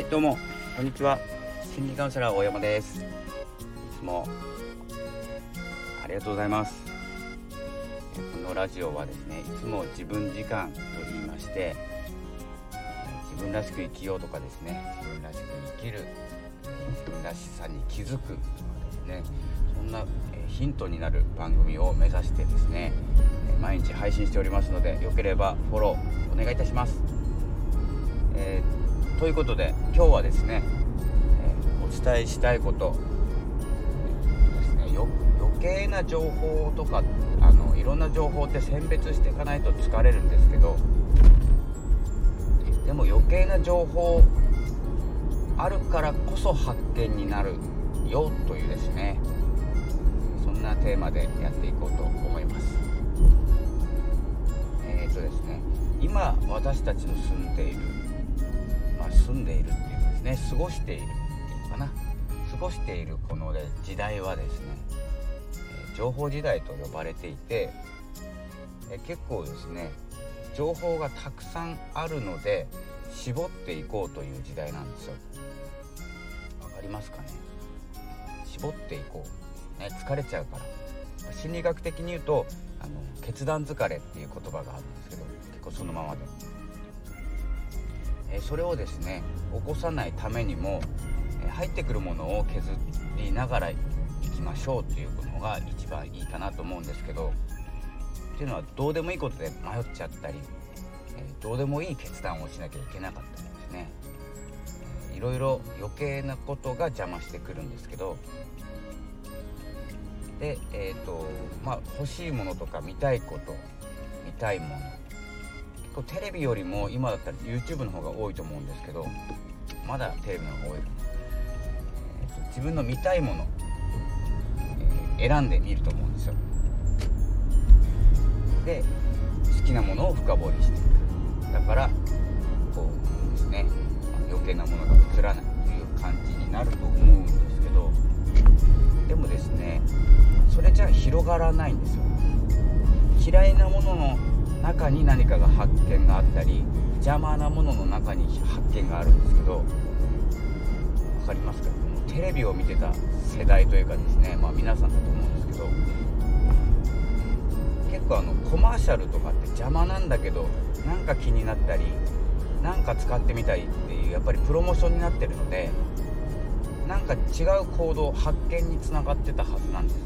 はいどうも。こんにちは。心理カウンセラー大山です。いつもありがとうございます。このラジオはですねいつも自分時間と言いまして自分らしく生きようとかですね自分らしく生きる自分らしさに気づくとかですねそんなヒントになる番組を目指してですね毎日配信しておりますのでよければフォローお願いいたします、えー、ということで今日はですね、えー、お伝えしたいことですね余計な情報とかあのいろんな情報って選別していかないと疲れるんですけどでも余計な情報あるからこそ発見になるよというですねそんなテーマでやっていこうと思います。えー、とですね今私たちの住んでいる住んでいるっていうかですね過ごしているっていうかな。過ごしているこの、時代はですね、え情報時代と呼ばれていて、え結構ですね情報がたくさんあるので絞っていこうという時代なんですよ。わかりますかね？絞っていこう、ね、疲れちゃうから。心理学的に言うとあの決断疲れっていう言葉があるんですけど結構そのままで、それをですね起こさないためにも、入ってくるものを削りながらいきましょうっていうのが一番いいかなと思うんですけどっていうのはどうでもいいことで迷っちゃったり、どうでもいい決断をしなきゃいけなかったりですね。いろいろ余計なことが邪魔してくるんですけどでえっ、ー、とまあ欲しいものとか見たいこと見たいもの結構テレビよりも今だったら YouTube の方が多いと思うんですけどまだテレビの方が多い、えーと、自分の見たいもの、えー、選んでみると思うんですよ。で好きなものを深掘りしていく。だからこうですね、ま、余計なものが映らないという感じになると思うんですけどでもですねそれじゃ広がらないんですよ。嫌いなものの中に何かが発見があったり邪魔なものの中に発見があるんですけど分かりますか？テレビを見てた世代というかですねまあ皆さんだと思うんですけど結構あのコマーシャルとかって邪魔なんだけどなんか気になったりなんか使ってみたいっていうやっぱりプロモーションになってるのでなんか違う行動発見につながってたはずなんです。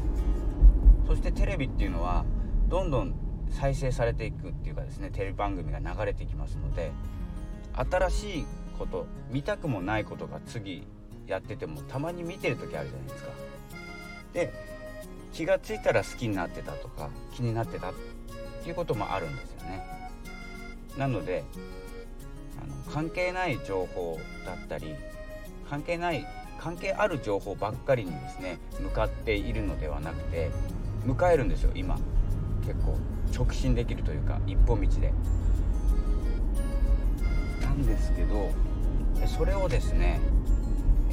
そしてテレビっていうのはどんどん再生されていくっていうかですねテレビ番組が流れていきますので新しいこと見たくもないことが次やっててもたまに見てる時あるじゃないですか。で気が付いたら好きになってたとか気になってたっていうこともあるんですよね。なのであの関係ない情報だったり関係ない関係ある情報ばっかりにですね向かっているのではなくて迎えるんですよ今結構直進できるというか一本道で。なんですけどそれをですね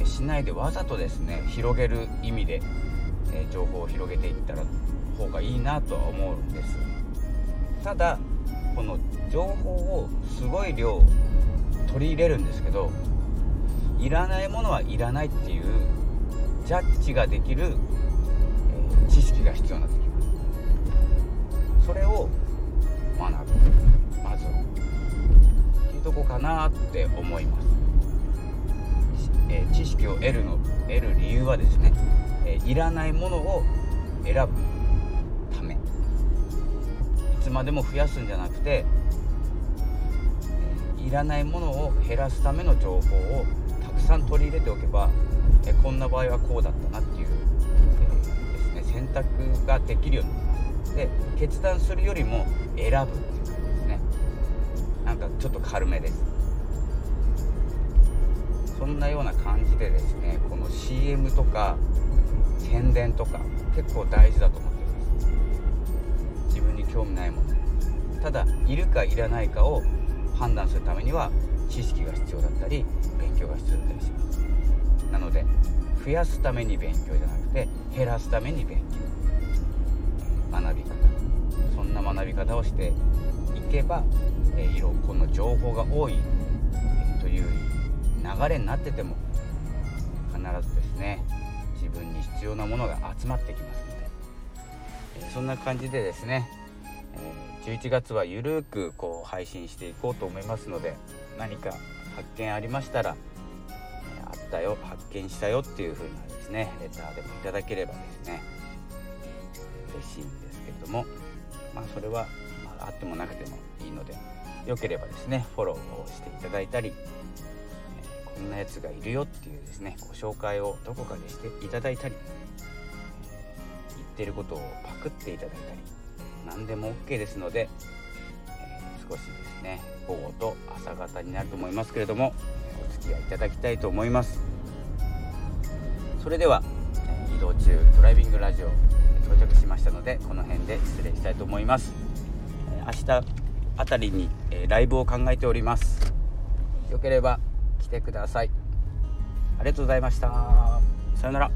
しないでわざとですね広げる意味でえ情報を広げていったら方がいいなとは思うんです。ただこの情報をすごい量取り入れるんですけどいらないものはいらないっていうジャッジができる識を得るの得る理由はですね、えー、いらないものを選ぶため。いつまでも増やすんじゃなくて、えー、いらないものを減らすための情報をたくさん取り入れておけば、えこんな場合はこうだったなっていうえですね選択ができるようになりますで決断するよりも選ぶっていう感じですね。なんかちょっと軽めです。そんなような感じでですねこの CM とか宣伝とか結構大事だと思ってます。自分に興味ないもの。ただいるかいらないかを判断するためには知識が必要だったり勉強が必要だったりします。なので増やすために勉強じゃなくて減らすために勉強。学び方。そんな学び方をしていけば、えー、この情報が多い、えー、という流れになってても必ずですね自分に必要なものが集まってきますので、えそんな感じでですね、え11月はゆるくこう配信していこうと思いますので何か発見ありましたら、えあったよ発見したよっていう風なですねレターでもいただければですね嬉しいんですけれどもまあそれは、まあ、ってもなくてもいいのでよければですねフォローをしていただいたり、こんなやつがいるよっていうですねご紹介をどこかでしていただいたり、言ってることをパクっていただいたり何でも OK ですので、え少しですね午後と朝方になると思いますけれどもお付き合いいただきたいと思います。それでは移動中ドライビングラジオ到着しましたのでこの辺で失礼したいと思います。明日あたりにライブを考えております。よければてください。ありがとうございました。さようなら。